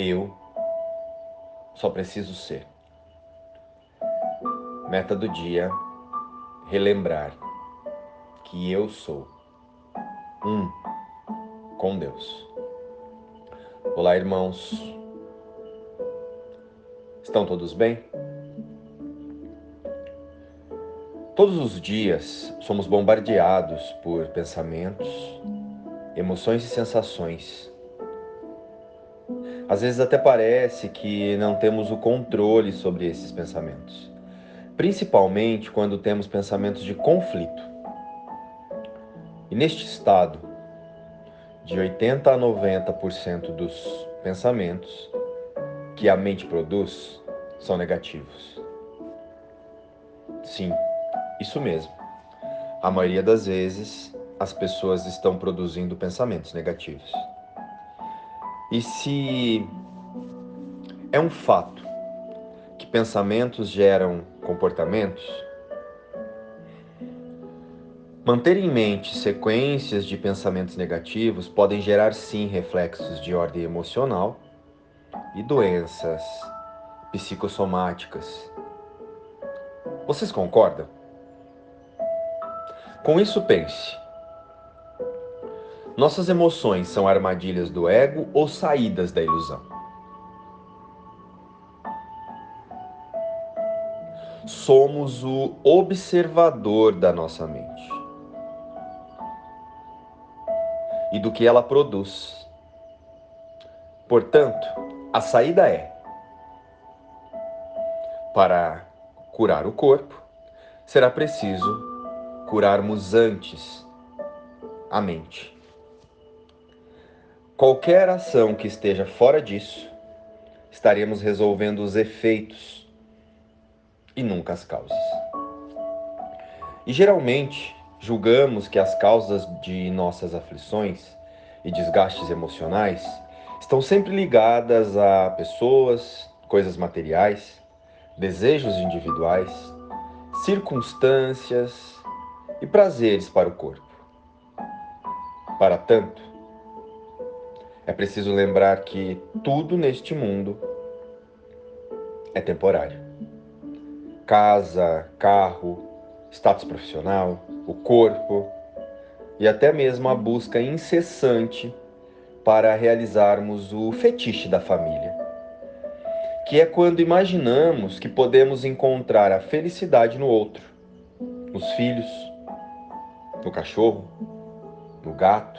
Eu só preciso ser. Meta do dia: relembrar que eu sou um com Deus. Olá, irmãos. Estão todos bem? Todos os dias somos bombardeados por pensamentos, emoções e sensações. Às vezes até parece que não temos o controle sobre esses pensamentos, principalmente quando temos pensamentos de conflito. E neste estado, de 80 a 90% dos pensamentos que a mente produz são negativos. Sim, isso mesmo. A maioria das vezes as pessoas estão produzindo pensamentos negativos. E se é um fato que pensamentos geram comportamentos, manter em mente sequências de pensamentos negativos podem gerar sim reflexos de ordem emocional e doenças psicossomáticas. Vocês concordam? Com isso, pense. Nossas emoções são armadilhas do ego ou saídas da ilusão? Somos o observador da nossa mente e do que ela produz. Portanto, a saída é: para curar o corpo, será preciso curarmos antes a mente. Qualquer ação que esteja fora disso, estaremos resolvendo os efeitos e nunca as causas. E geralmente julgamos que as causas de nossas aflições e desgastes emocionais estão sempre ligadas a pessoas, coisas materiais, desejos individuais, circunstâncias e prazeres para o corpo. Para tanto, é preciso lembrar que tudo neste mundo é temporário. Casa, carro, status profissional, o corpo e até mesmo a busca incessante para realizarmos o fetiche da família, que é quando imaginamos que podemos encontrar a felicidade no outro, nos filhos, no cachorro, no gato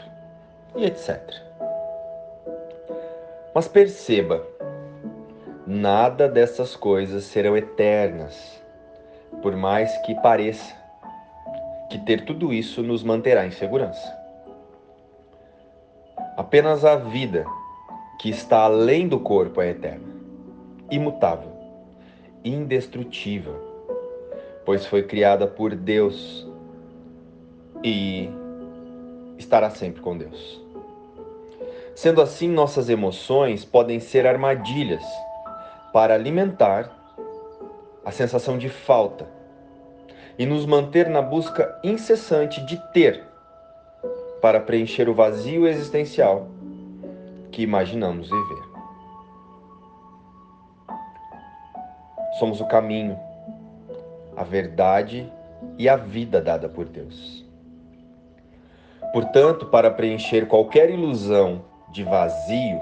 e etc. Mas perceba, nada dessas coisas serão eternas, por mais que pareça que ter tudo isso nos manterá em segurança. Apenas a vida que está além do corpo é eterna, imutável, indestrutível, pois foi criada por Deus e estará sempre com Deus. Sendo assim, nossas emoções podem ser armadilhas para alimentar a sensação de falta e nos manter na busca incessante de ter para preencher o vazio existencial que imaginamos viver. Somos o caminho, a verdade e a vida dada por Deus. Portanto, para preencher qualquer ilusão de vazio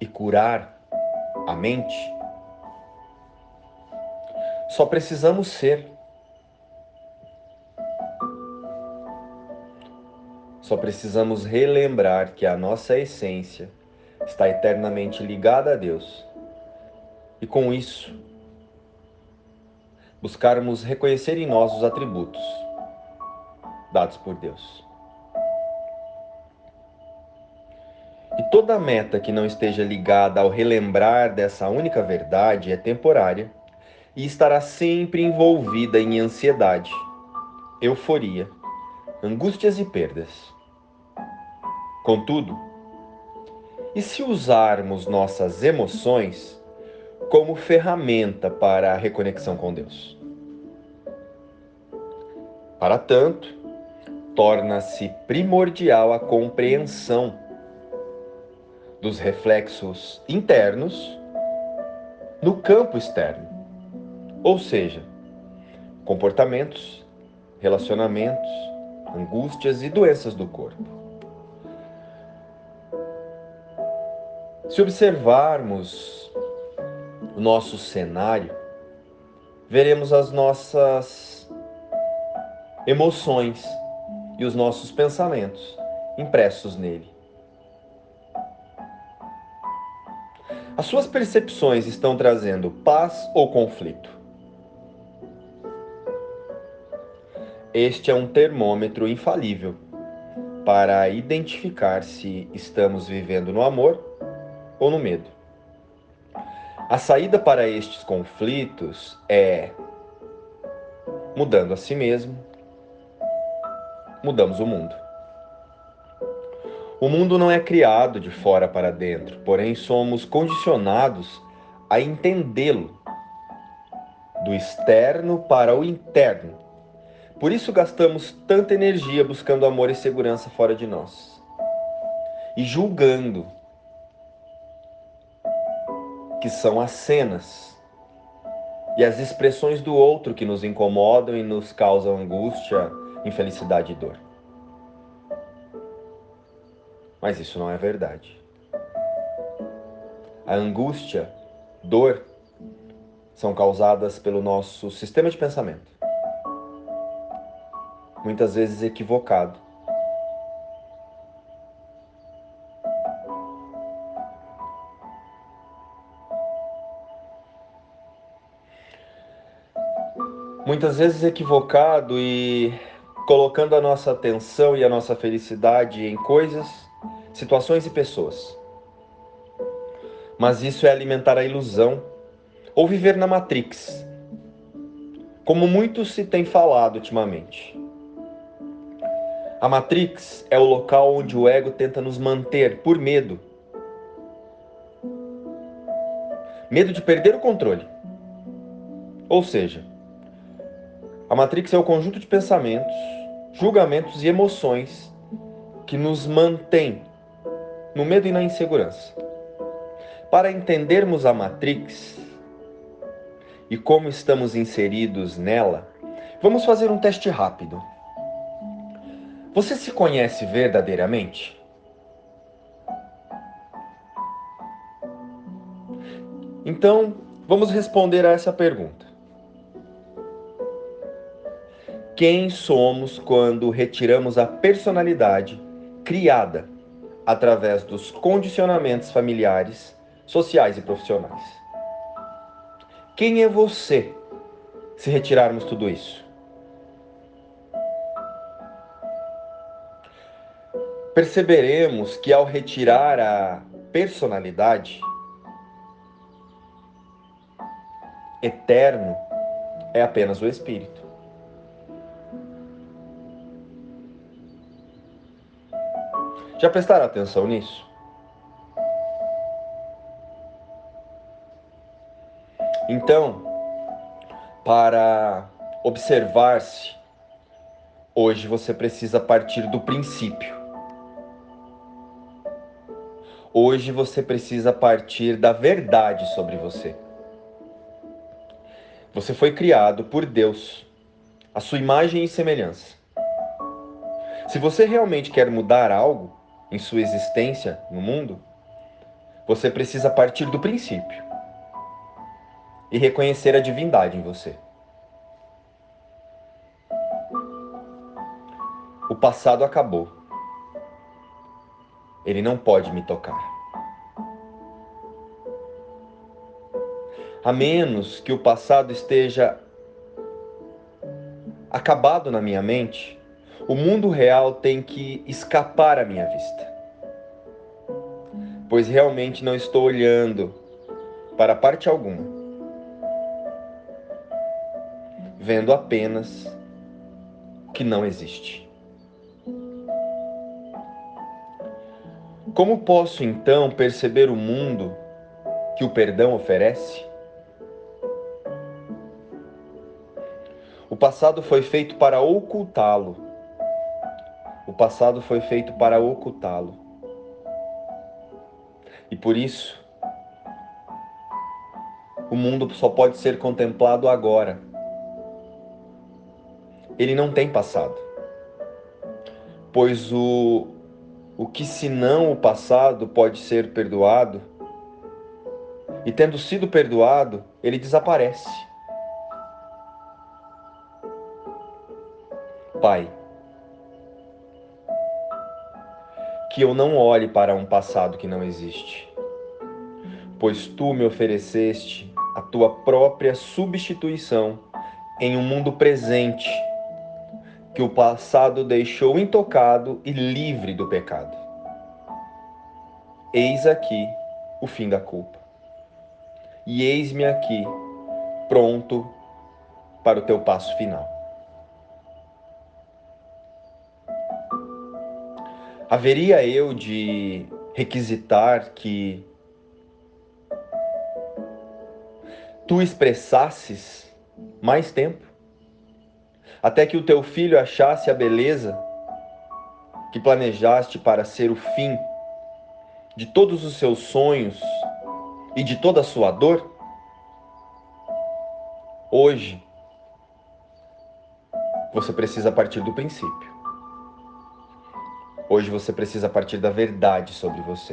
e curar a mente, só precisamos ser. Só precisamos relembrar que a nossa essência está eternamente ligada a Deus. E com isso, buscarmos reconhecer em nós os atributos dados por Deus. Toda meta que não esteja ligada ao relembrar dessa única verdade é temporária e estará sempre envolvida em ansiedade, euforia, angústias e perdas. Contudo, e se usarmos nossas emoções como ferramenta para a reconexão com Deus? Para tanto, torna-se primordial a compreensão dos reflexos internos no campo externo. Ou seja, comportamentos, relacionamentos, angústias e doenças do corpo. Se observarmos o nosso cenário, veremos as nossas emoções e os nossos pensamentos impressos nele. As suas percepções estão trazendo paz ou conflito? Este é um termômetro infalível para identificar se estamos vivendo no amor ou no medo. A saída para estes conflitos é mudando a si mesmo, mudamos o mundo. O mundo não é criado de fora para dentro, porém somos condicionados a entendê-lo do externo para o interno. Por isso gastamos tanta energia buscando amor e segurança fora de nós e julgando que são as cenas e as expressões do outro que nos incomodam e nos causam angústia, infelicidade e dor. Mas isso não é verdade. A angústia, dor, são causadas pelo nosso sistema de pensamento. Muitas vezes equivocado. Muitas vezes equivocado e colocando a nossa atenção e a nossa felicidade em coisas situações e pessoas. Mas isso é alimentar a ilusão ou viver na Matrix, como muito se tem falado ultimamente. A Matrix é o local onde o ego tenta nos manter por medo. Medo de perder o controle. Ou seja, a Matrix é o conjunto de pensamentos, julgamentos e emoções que nos mantém no medo e na insegurança. Para entendermos a Matrix e como estamos inseridos nela, vamos fazer um teste rápido. Você se conhece verdadeiramente? Então, vamos responder a essa pergunta. Quem somos quando retiramos a personalidade criada através dos condicionamentos familiares, sociais e profissionais. Quem é você se retirarmos tudo isso? Perceberemos que ao retirar a personalidade, eterno é apenas o espírito. Já prestaram atenção nisso? Então, para observar-se, hoje você precisa partir do princípio. Hoje você precisa partir da verdade sobre você. Você foi criado por Deus, a sua imagem e semelhança. Se você realmente quer mudar algo, em sua existência no mundo, você precisa partir do princípio e reconhecer a divindade em você. O passado acabou. Ele não pode me tocar. A menos que o passado esteja acabado na minha mente, o mundo real tem que escapar à minha vista. Pois realmente não estou olhando para parte alguma, vendo apenas o que não existe. Como posso então perceber o mundo que o perdão oferece? O passado foi feito para ocultá-lo o passado foi feito para ocultá-lo. E por isso, o mundo só pode ser contemplado agora. Ele não tem passado. Pois o, o que senão o passado pode ser perdoado, e tendo sido perdoado, ele desaparece. Pai, que eu não olhe para um passado que não existe, pois tu me ofereceste a tua própria substituição em um mundo presente que o passado deixou intocado e livre do pecado. Eis aqui o fim da culpa. E eis-me aqui, pronto para o teu passo final. Haveria eu de requisitar que tu expressasses mais tempo, até que o teu filho achasse a beleza que planejaste para ser o fim de todos os seus sonhos e de toda a sua dor? Hoje, você precisa partir do princípio. Hoje você precisa partir da verdade sobre você.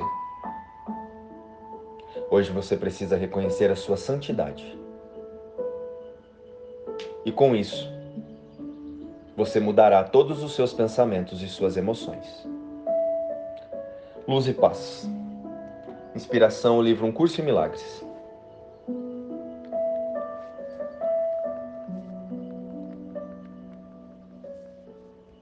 Hoje você precisa reconhecer a sua santidade. E com isso, você mudará todos os seus pensamentos e suas emoções. Luz e paz. Inspiração, o livro Um Curso em Milagres.